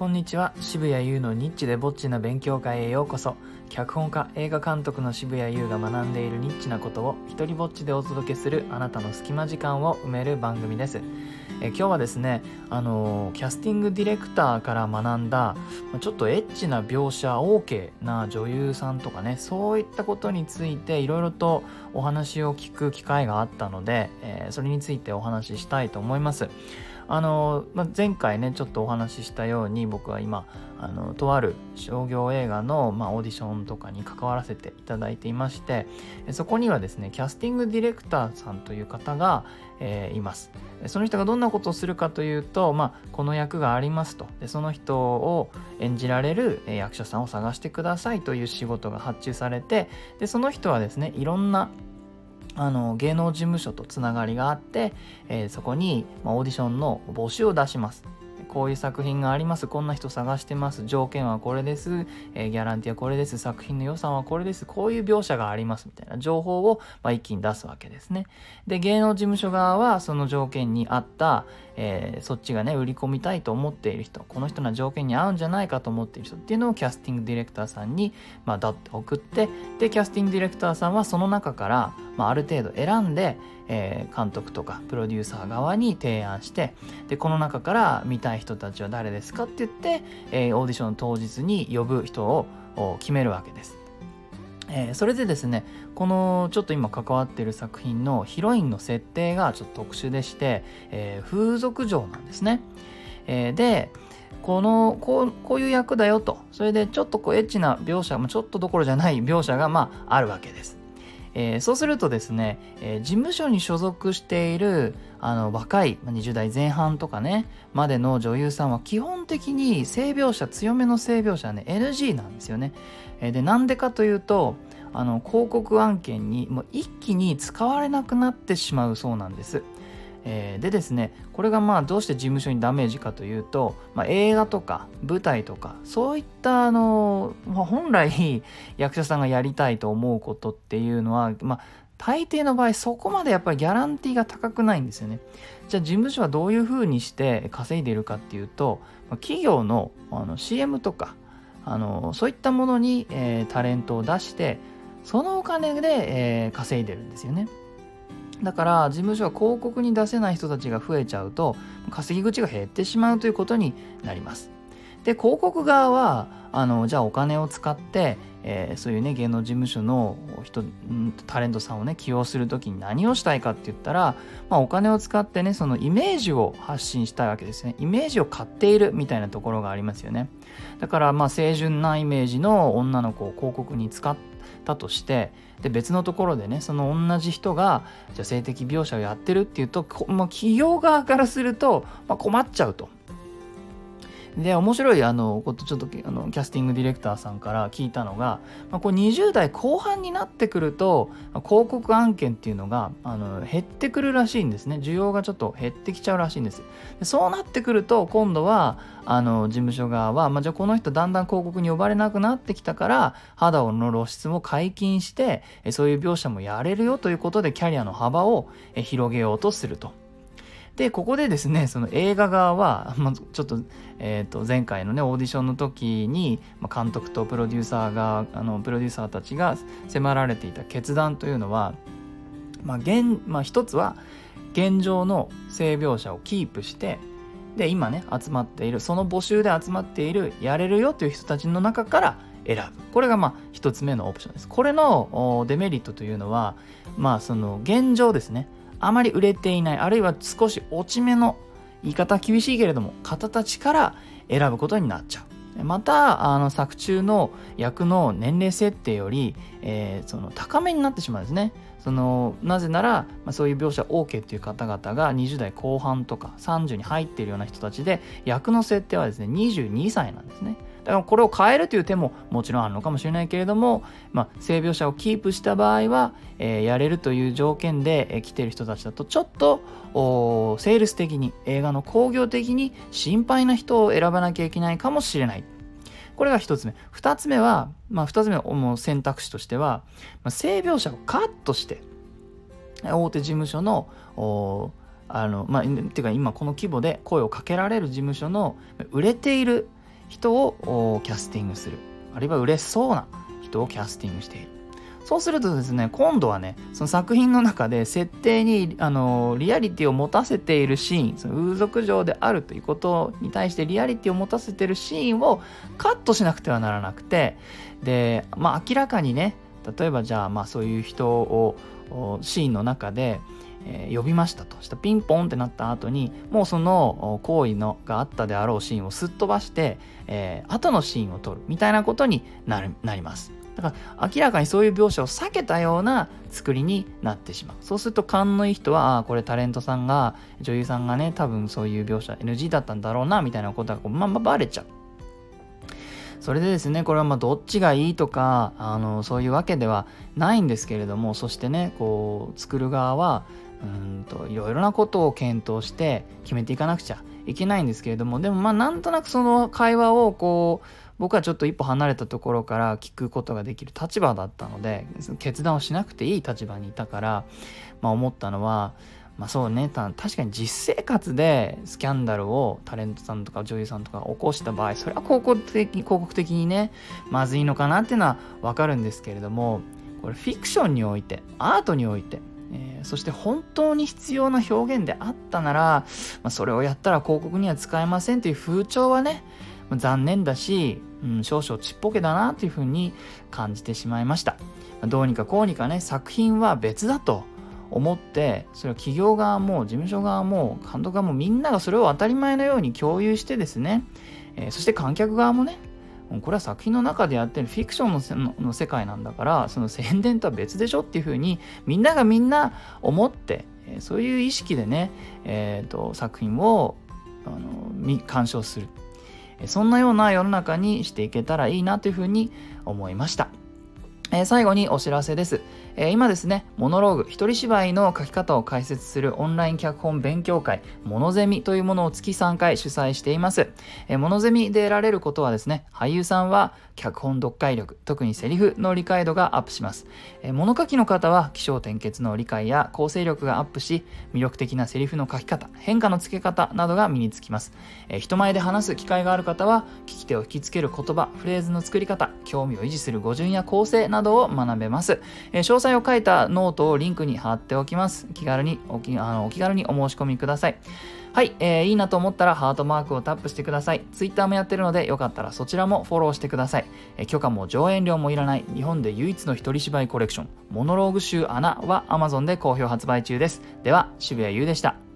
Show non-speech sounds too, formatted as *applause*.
こんにちは。渋谷優のニッチでぼっちな勉強会へようこそ。脚本家映画監督の渋谷優が学んでいるニッチなことを一人ぼっちでお届けするあなたの隙間時間を埋める番組です。え今日はですねあのキャスティングディレクターから学んだちょっとエッチな描写 OK な女優さんとかねそういったことについていろいろとお話を聞く機会があったので、えー、それについてお話ししたいと思います。あの、まあ、前回ねちょっとお話ししたように僕は今あのとある商業映画の、まあ、オーディションとかに関わらせていただいていましてそこにはですねキャスティングディレクターさんという方が、えー、いますその人がどんなことをするかというと、まあ、この役がありますとでその人を演じられる役者さんを探してくださいという仕事が発注されてでその人はですねいろんなあの芸能事務所とつながりがあって、えー、そこに、まあ、オーディションの募集を出します。こういう作品があります。こんな人探してます。条件はこれです。えー、ギャランティーはこれです。作品の予算はこれです。こういう描写があります。みたいな情報を、まあ、一気に出すわけですね。で、芸能事務所側はその条件に合った、えー、そっちがね、売り込みたいと思っている人、この人の条件に合うんじゃないかと思っている人っていうのをキャスティングディレクターさんに、まあ、だって送って、で、キャスティングディレクターさんはその中から、まあ、ある程度選んで、えー、監督とかプロデューサー側に提案してでこの中から見たい人たちは誰ですかって言って、えー、オーディション当日に呼ぶ人を決めるわけです。えー、それでですねこのちょっと今関わってる作品のヒロインの設定がちょっと特殊でして、えー、風俗嬢なんですね。えー、でこのこうこういう役だよとそれでちょっとこうエッチな描写もちょっとどころじゃない描写がまああるわけです。えー、そうするとですね、えー、事務所に所属しているあの若い20代前半とかねまでの女優さんは基本的に性描写強めの性描写はね NG なんですよね。えー、でなんでかというとあの広告案件にもう一気に使われなくなってしまうそうなんです。えー、でですねこれがまあどうして事務所にダメージかというと、まあ、映画とか舞台とかそういったあの、まあ、本来 *laughs* 役者さんがやりたいと思うことっていうのは、まあ、大抵の場合そこまでやっぱりギャランティーが高くないんですよね。じゃあ事務所はどういうふうにして稼いでいるかっていうと企業のあの CM とかあのそういったものに、えー、タレントを出してそのお金で、えー、稼いでるんですよね。だから事務所は広告に出せない人たちが増えちゃうと稼ぎ口が減ってしまうということになります。で広告側はあのじゃあお金を使って、えー、そういうね芸能事務所の人タレントさんをね起用する時に何をしたいかって言ったら、まあ、お金を使ってねそのイメージを発信したいわけですねイメージを買っているみたいなところがありますよねだからまあ清純なイメージの女の子を広告に使ってたとしてで別のところでねその同じ人がじゃ性的描写をやってるっていうと、まあ、企業側からすると、まあ、困っちゃうと。で面白いあのことちょっとあのキャスティングディレクターさんから聞いたのが、まあ、こう20代後半になってくると広告案件っていうのがあの減ってくるらしいんですね需要がちょっと減ってきちゃうらしいんですでそうなってくると今度はあの事務所側は、まあ、じゃあこの人だんだん広告に呼ばれなくなってきたから肌の露出も解禁してそういう描写もやれるよということでキャリアの幅を広げようとすると。で、ここでですね、その映画側は、まあ、ちょっと、えっ、ー、と、前回のね、オーディションの時に、まあ、監督とプロデューサーが、あの、プロデューサーたちが迫られていた決断というのは、まあ、現、まあ、一つは、現状の性描写をキープして、で、今ね、集まっている、その募集で集まっている、やれるよという人たちの中から選ぶ。これが、まあ、一つ目のオプションです。これのデメリットというのは、まあ、その、現状ですね。あまり売れていないあるいは少し落ち目の言い方は厳しいけれども方たちから選ぶことになっちゃう。またあの作中の役の年齢設定より、えー、その高めになってしまうんですね。そのなぜなら、まあ、そういう描写 OK っていう方々が20代後半とか30に入っているような人たちで役の設定はですね22歳なんですね。だからこれを変えるという手ももちろんあるのかもしれないけれども、まあ、性描写をキープした場合は、えー、やれるという条件で、えー、来てる人たちだとちょっとセールス的に映画の興行的に心配な人を選ばなきゃいけないかもしれない。これが一つ目。二つ目は、まあ、二つ目の選択肢としては、まあ、性描写をカットして、大手事務所のあの、まあ、ていうか今この規模で声をかけられる事務所の売れている人をキャスティングする。あるいは嬉しそうな人をキャスティングしている。そうするとですね今度はねその作品の中で設定にあのリアリティを持たせているシーンその風俗嬢であるということに対してリアリティを持たせているシーンをカットしなくてはならなくてでまあ明らかにね例えばじゃあまあそういう人をシーンの中でえー、呼びましたと。したピンポンってなった後にもうその行為のがあったであろうシーンをすっ飛ばして、えー、後のシーンを撮る。みたいなことになるなります。だから明らかにそういう描写を避けたような作りになってしまう。そうすると勘のいい人はああこれタレントさんが女優さんがね多分そういう描写 NG だったんだろうなみたいなことがこうまんまバレちゃう。それでですねこれはまあどっちがいいとかあのそういうわけではないんですけれどもそしてねこう作る側はうんといろいろなことを検討して決めていかなくちゃいけないんですけれどもでもまあなんとなくその会話をこう僕はちょっと一歩離れたところから聞くことができる立場だったので決断をしなくていい立場にいたから、まあ、思ったのはまあそうね確かに実生活でスキャンダルをタレントさんとか女優さんとか起こした場合それは広告的広告的にねまずいのかなっていうのは分かるんですけれどもこれフィクションにおいてアートにおいてえー、そして本当に必要な表現であったなら、まあ、それをやったら広告には使えませんという風潮はね、まあ、残念だし、うん、少々ちっぽけだなというふうに感じてしまいました。まあ、どうにかこうにかね、作品は別だと思って、それは企業側も事務所側も監督側もみんながそれを当たり前のように共有してですね、えー、そして観客側もね、これは作品の中でやってるフィクションの世界なんだからその宣伝とは別でしょっていうふうにみんながみんな思ってそういう意識でね、えーと、作品をあの鑑賞するそんなような世の中にしていけたらいいなというふうに思いました。えー、最後にお知らせです。え、今ですね、モノローグ、一人芝居の書き方を解説するオンライン脚本勉強会、モノゼミというものを月3回主催しています。え、モノゼミで得られることはですね、俳優さんは脚本読解力、特にセリフの理解度がアップします。えー、物書きの方は起承転結の理解や構成力がアップし、魅力的なセリフの書き方、変化のつけ方などが身につきます。え、人前で話す機会がある方は、聞き手を引きつける言葉、フレーズの作り方、興味を維持する語順や構成などを学べます。え、詳細を書いたノートをリンクに貼っておきます。気軽にお気あのお気軽にお申し込みください。はい、えー、いいなと思ったらハートマークをタップしてください。Twitter もやってるのでよかったらそちらもフォローしてください。えー、許可も上演料もいらない日本で唯一の一人芝居コレクションモノローグ集穴は Amazon で好評発売中です。では、渋谷優でした。